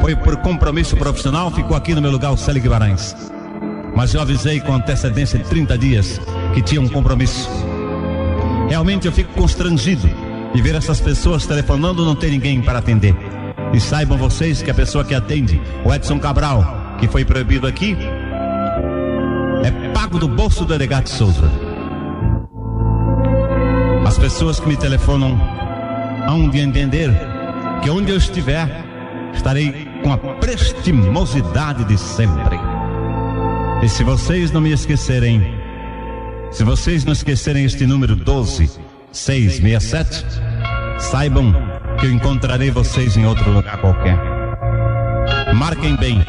foi por compromisso profissional, ficou aqui no meu lugar o Célio Guimarães. Mas eu avisei com antecedência de 30 dias que tinha um compromisso. Realmente eu fico constrangido de ver essas pessoas telefonando não ter ninguém para atender. E saibam vocês que a pessoa que atende, o Edson Cabral, que foi proibido aqui, pago do bolso do delegado Souza. As pessoas que me telefonam hão de entender que onde eu estiver, estarei com a prestimosidade de sempre. E se vocês não me esquecerem, se vocês não esquecerem este número 12667, saibam que eu encontrarei vocês em outro lugar qualquer. Marquem bem,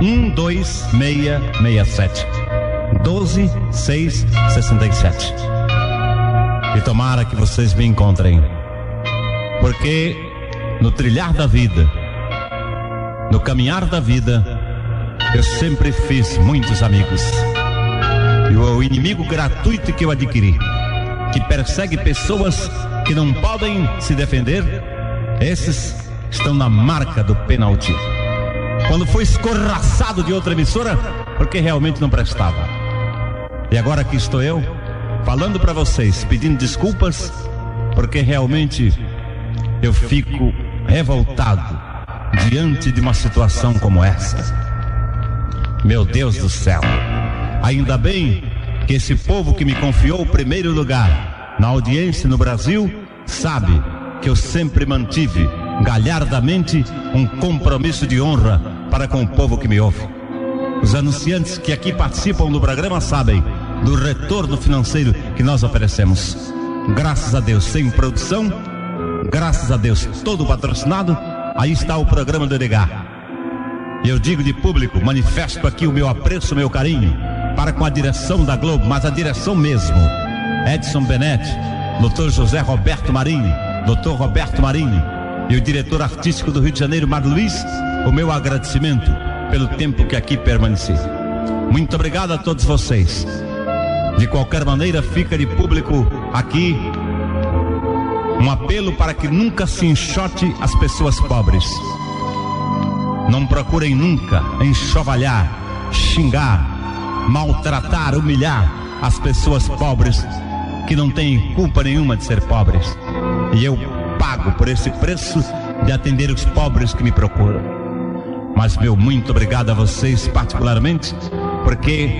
12667 12667. E tomara que vocês me encontrem, porque no trilhar da vida, no caminhar da vida, eu sempre fiz muitos amigos. E o inimigo gratuito que eu adquiri, que persegue pessoas que não podem se defender, esses estão na marca do penalti. Quando foi escorraçado de outra emissora, porque realmente não prestava. E agora aqui estou eu, falando para vocês, pedindo desculpas, porque realmente eu fico revoltado diante de uma situação como essa. Meu Deus do céu, ainda bem que esse povo que me confiou o primeiro lugar na audiência no Brasil sabe que eu sempre mantive galhardamente um compromisso de honra para com o povo que me ouve. Os anunciantes que aqui participam do programa sabem do retorno financeiro que nós oferecemos. Graças a Deus, sem produção, graças a Deus, todo patrocinado, aí está o programa do Edgar. Eu digo de público, manifesto aqui o meu apreço, o meu carinho para com a direção da Globo, mas a direção mesmo. Edson Benetti, Dr. José Roberto Marini, Dr. Roberto Marini e o diretor artístico do Rio de Janeiro, Mar Luiz, o meu agradecimento pelo tempo que aqui permaneci. Muito obrigado a todos vocês. De qualquer maneira, fica de público aqui um apelo para que nunca se enxote as pessoas pobres. Não procurem nunca enxovalhar, xingar, maltratar, humilhar as pessoas pobres que não têm culpa nenhuma de ser pobres. E eu pago por esse preço de atender os pobres que me procuram. Mas meu muito obrigado a vocês particularmente, porque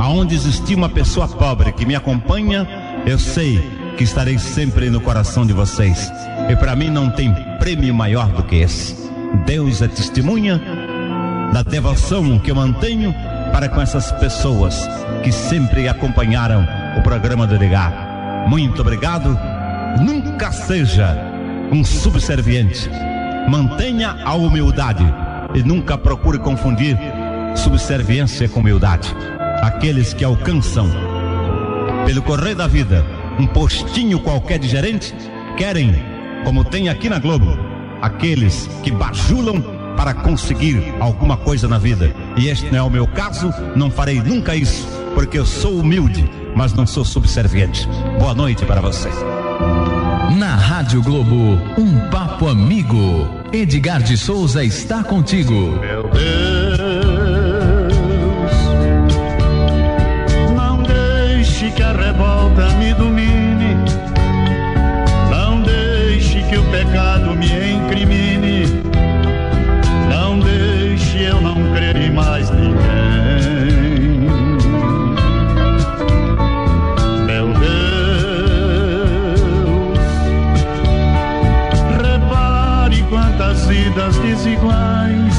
aonde existir uma pessoa pobre que me acompanha, eu sei que estarei sempre no coração de vocês. E para mim não tem prêmio maior do que esse. Deus é testemunha da devoção que eu mantenho para com essas pessoas que sempre acompanharam o programa do Ligar. Muito obrigado. Nunca seja um subserviente. Mantenha a humildade e nunca procure confundir subserviência com humildade. Aqueles que alcançam pelo correr da vida um postinho qualquer de gerente querem, como tem aqui na Globo, aqueles que bajulam para conseguir alguma coisa na vida. E este não é o meu caso, não farei nunca isso, porque eu sou humilde, mas não sou subserviente. Boa noite para você. Na Rádio Globo, um papo amigo. Edgar de Souza está contigo. Meu Deus, deixe que a revolta me domine. Não deixe que o pecado me incrimine. Não deixe eu não crer em mais ninguém. Meu Deus, repare quantas vidas desiguais.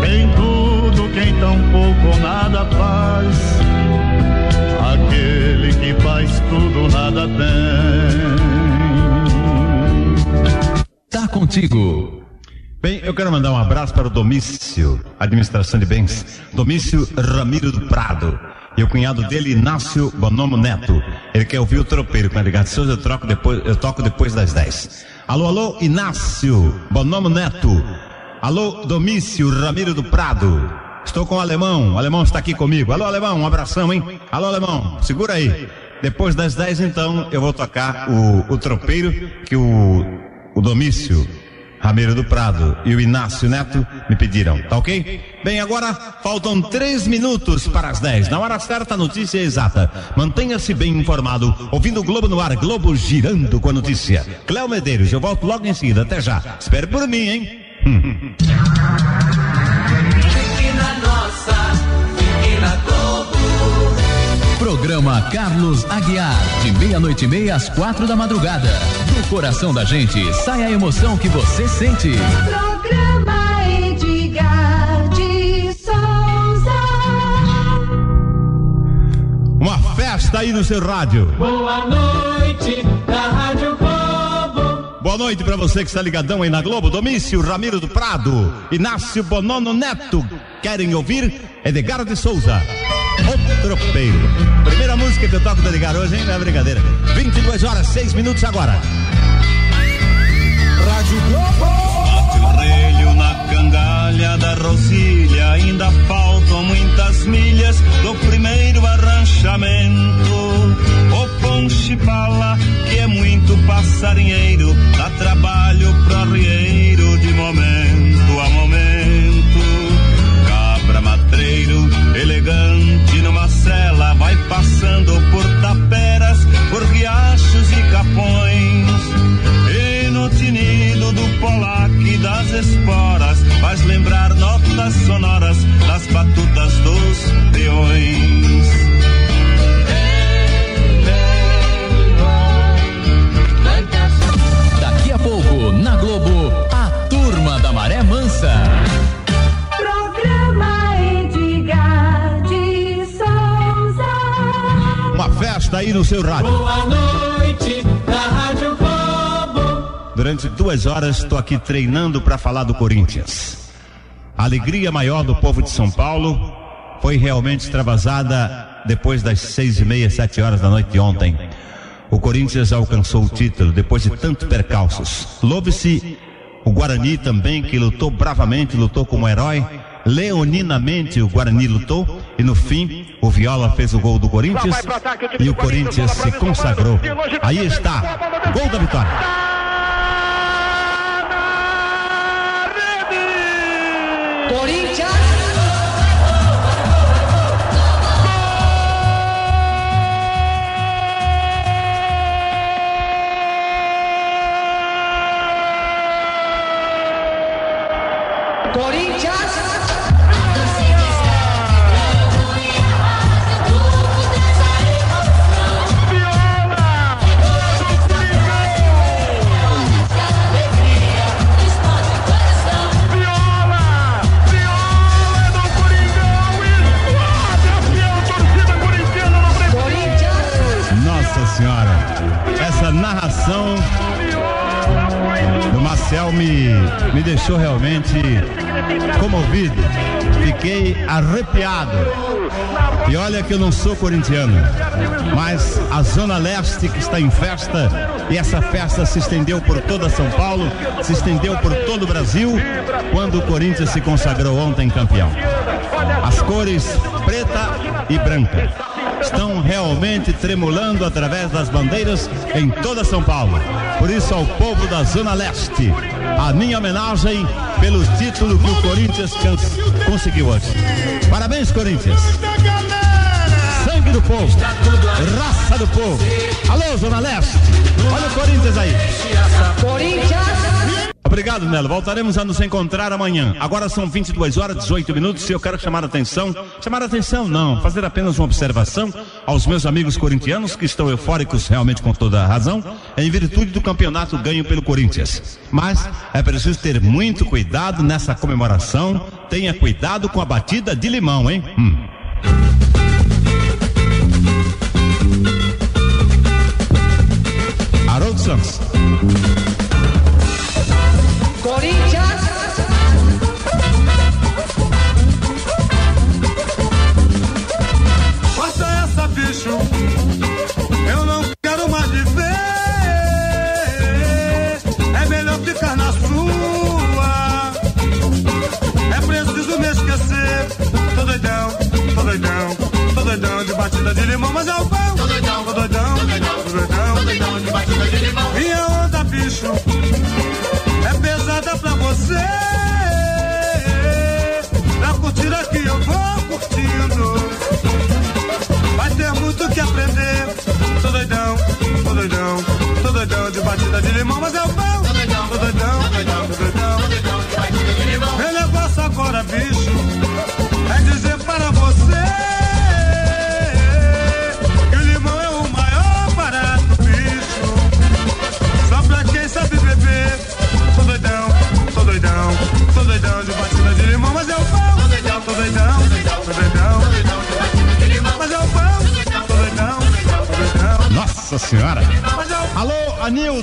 Tem tudo quem tão pouco ou nada faz. Tudo nada tem. Tá contigo. Bem, eu quero mandar um abraço para o Domício, Administração de Bens. Domício Ramiro do Prado. E o cunhado dele, Inácio Bonomo Neto. Ele quer ouvir o tropeiro com a Souza, eu, troco depois, eu toco depois das 10. Alô, alô, Inácio Bonomo Neto. Alô, Domício Ramiro do Prado. Estou com o alemão, o alemão está aqui comigo. Alô, alemão, um abração, hein? Alô, alemão, segura aí. Depois das 10, então, eu vou tocar o, o tropeiro que o, o Domício Ramiro do Prado e o Inácio Neto me pediram, tá ok? Bem, agora faltam três minutos para as 10. Na hora certa, a notícia é exata. Mantenha-se bem informado, ouvindo o Globo no ar, Globo girando com a notícia. Cléo Medeiros, eu volto logo em seguida. Até já. Espere por mim, hein? Hum. Programa Carlos Aguiar, de meia-noite e meia às quatro da madrugada. Do coração da gente, sai a emoção que você sente. Programa Edgar de Souza. Uma festa aí no seu rádio. Boa noite, da Rádio Globo. Boa noite para você que está ligadão aí na Globo. Domício Ramiro do Prado, Inácio Bonono Neto. Querem ouvir? Edgar de Souza. O tropeiro. Primeira música que eu toco do Edgar hoje, hein? Não é brincadeira. 22 horas, 6 minutos agora. Rádio Globo. Bate o relho na cangalha da Rosilha, ainda faltam muitas milhas do primeiro arranchamento. O ponche fala que é muito passarinheiro, dá trabalho pro arrieiro de momento das esporas, faz lembrar notas sonoras das batutas dos peões. Daqui a pouco, na Globo, a turma da Maré Mansa. Programa Edgar de Souza. Uma festa aí no seu rádio. Boa noite. Durante duas horas estou aqui treinando para falar do Corinthians. A alegria maior do povo de São Paulo foi realmente extravasada depois das seis e meia, sete horas da noite de ontem. O Corinthians alcançou o título depois de tantos percalços. Loube-se o Guarani também, que lutou bravamente, lutou como herói. Leoninamente o Guarani lutou e no fim o Viola fez o gol do Corinthians e o Corinthians se consagrou. Aí está, gol da vitória. Corinthians. Corinthians. Narração do Marcel me, me deixou realmente comovido. Fiquei arrepiado. E olha que eu não sou corintiano, mas a Zona Leste que está em festa, e essa festa se estendeu por toda São Paulo, se estendeu por todo o Brasil, quando o Corinthians se consagrou ontem campeão. As cores preta e branca estão realmente tremulando através das bandeiras em toda São Paulo. Por isso, ao povo da Zona Leste, a minha homenagem pelo título que o Corinthians cons- conseguiu hoje. Parabéns, Corinthians! Sangue do povo, raça do povo. Alô, Zona Leste, olha o Corinthians aí. Corinthians. Obrigado, Nelo. Voltaremos a nos encontrar amanhã. Agora são 22 horas 18 minutos e eu quero chamar a atenção. Chamar a atenção, não, fazer apenas uma observação aos meus amigos corintianos que estão eufóricos realmente com toda a razão, em virtude do campeonato ganho pelo Corinthians. Mas é preciso ter muito cuidado nessa comemoração. Tenha cuidado com a batida de limão, hein? Hum. Haroldo Santos. Corinthians. Corta essa, bicho. Eu não quero mais viver. É melhor ficar na sua. É preciso me esquecer. Tô doidão, tô doidão, tô doidão de batida de limão, mas é o você. Na curtida que eu vou curtindo. Vai ter muito que aprender. Tô doidão, tô doidão, tô doidão de batida de limão, mas é o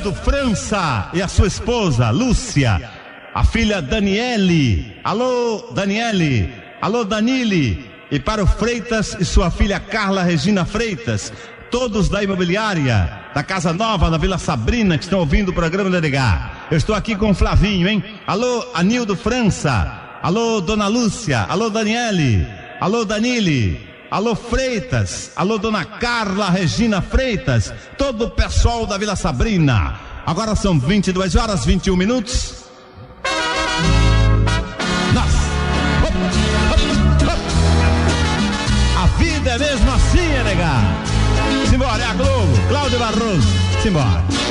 Anildo França e a sua esposa, Lúcia. A filha Daniele. Alô, Daniele. Alô, Danile. E para o Freitas e sua filha Carla Regina Freitas. Todos da imobiliária, da Casa Nova, da Vila Sabrina, que estão ouvindo o programa LH. Eu estou aqui com o Flavinho, hein? Alô, Anildo França. Alô, Dona Lúcia. Alô, Daniele. Alô, Danile. Alô Freitas, alô Dona Carla Regina Freitas, todo o pessoal da Vila Sabrina. Agora são 22 horas 21 minutos. A vida é mesmo assim, é negar. Simbora, é a Globo, Cláudio Barroso. Simbora.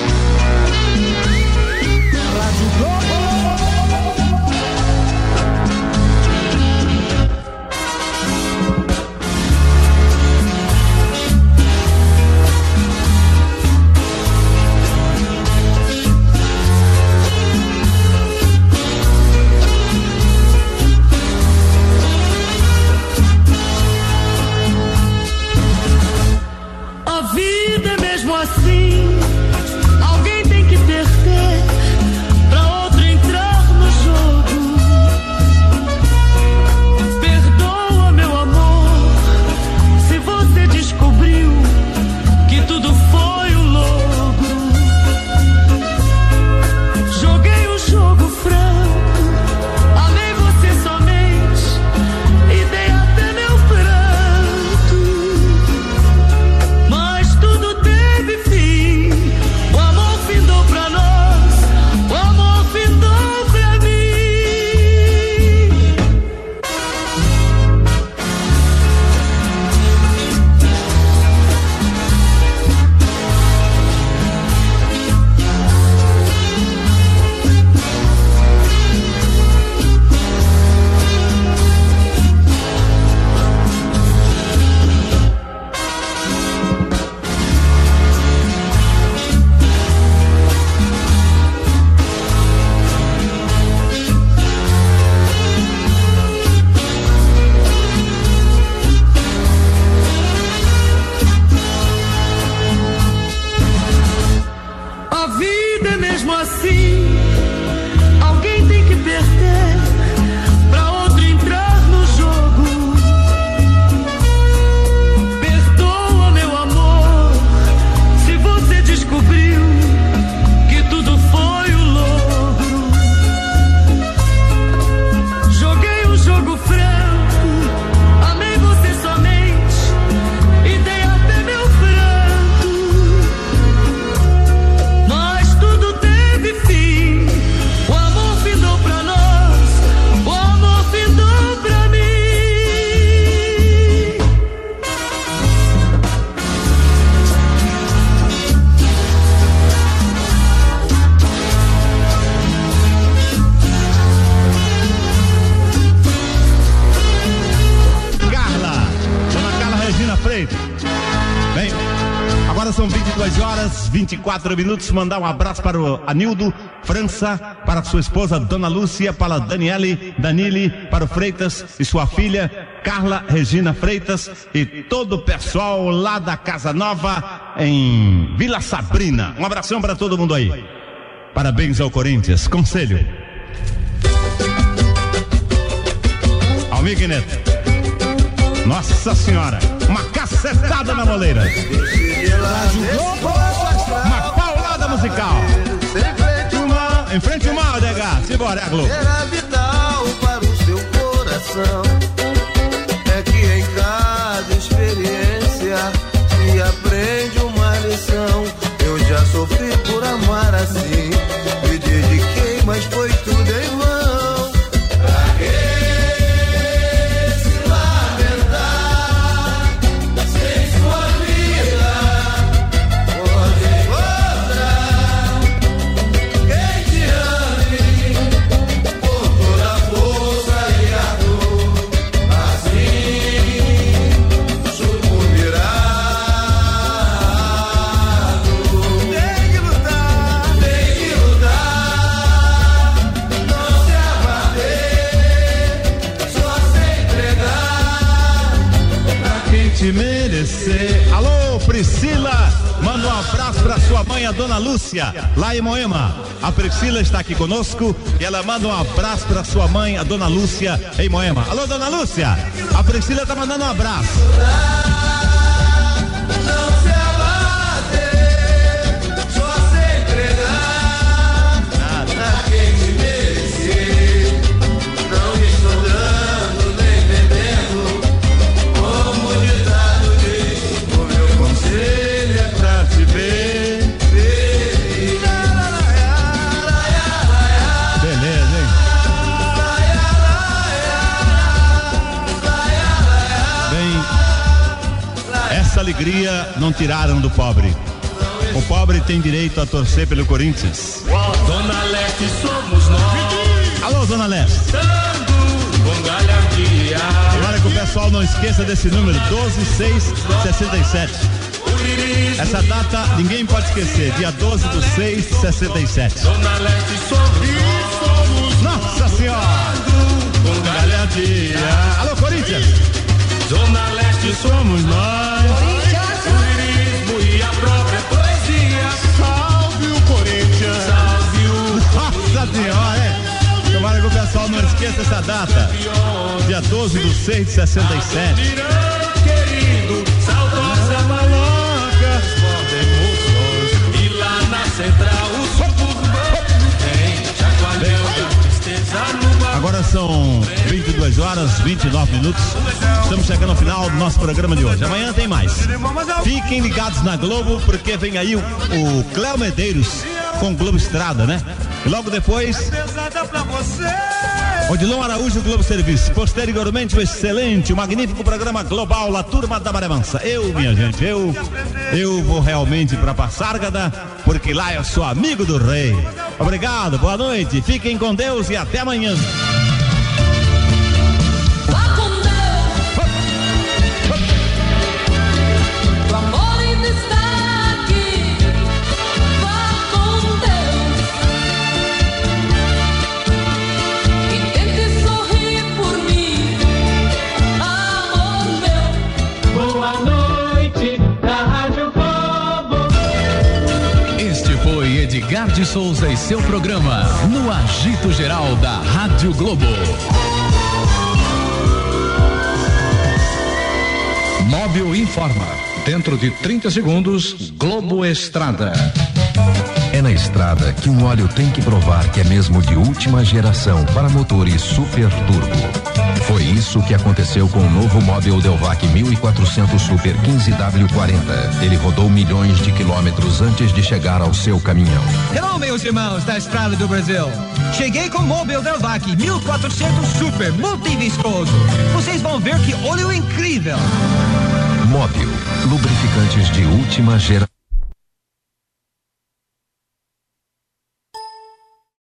24 minutos. Mandar um abraço para o Anildo França, para sua esposa Dona Lúcia, para Daniele Danili, para o Freitas e sua filha Carla Regina Freitas e todo o pessoal lá da Casa Nova em Vila Sabrina. Um abração para todo mundo aí. Parabéns ao Corinthians. Conselho. Almir Neto. Nossa Senhora, uma cacetada na moleira. Uma musical. Em frente ao mal, Dega. Simbora, é Globo. Era vital para o seu coração. É que em cada experiência se aprende uma lição. Eu já sofri por amar assim. Dona Lúcia, lá em Moema. A Priscila está aqui conosco e ela manda um abraço pra sua mãe, a dona Lúcia, em Moema. Alô, dona Lúcia. A Priscila tá mandando um abraço. Alegria não tiraram do pobre. O pobre tem direito a torcer pelo Corinthians. Dona Leste somos nós. Alô, Zona Leste. Agora que o pessoal não esqueça desse número, 12667. Essa data ninguém pode esquecer, dia 12 do 6 de 67. Dona Leste somos. Nossa Senhora! Com galhardia. Alô, Corinthians! Zona Leste somos nós. Esqueça essa data. Dia 12 do 6 de 67. Irã, querido. Saudosa maloca. Emoções. E lá na central. Agora são 22 horas 29 minutos. Estamos chegando ao final do nosso programa de hoje. Amanhã tem mais. Fiquem ligados na Globo, porque vem aí o, o Cléo Medeiros com Globo Estrada, né? E logo depois. Odilon Araújo, Globo Serviço. Posteriormente, o excelente, o magnífico programa Global, La Turma da Maremansa. Eu, minha gente, eu, eu vou realmente pra Passárgada, porque lá eu sou amigo do rei. Obrigado, boa noite, fiquem com Deus e até amanhã. Edgar de Souza e seu programa no Agito Geral da Rádio Globo. Móvel informa. Dentro de 30 segundos, Globo Estrada. É na estrada que um óleo tem que provar que é mesmo de última geração para motores super turbo. Foi isso que aconteceu com o novo Móvel Delvac 1400 Super 15W40. Ele rodou milhões de quilômetros antes de chegar ao seu caminhão. Hello, meus irmãos da Estrada do Brasil. Cheguei com o Mobil Delvac 1400 Super Multiviscoso. Vocês vão ver que óleo incrível. Móvel, lubrificantes de última geração.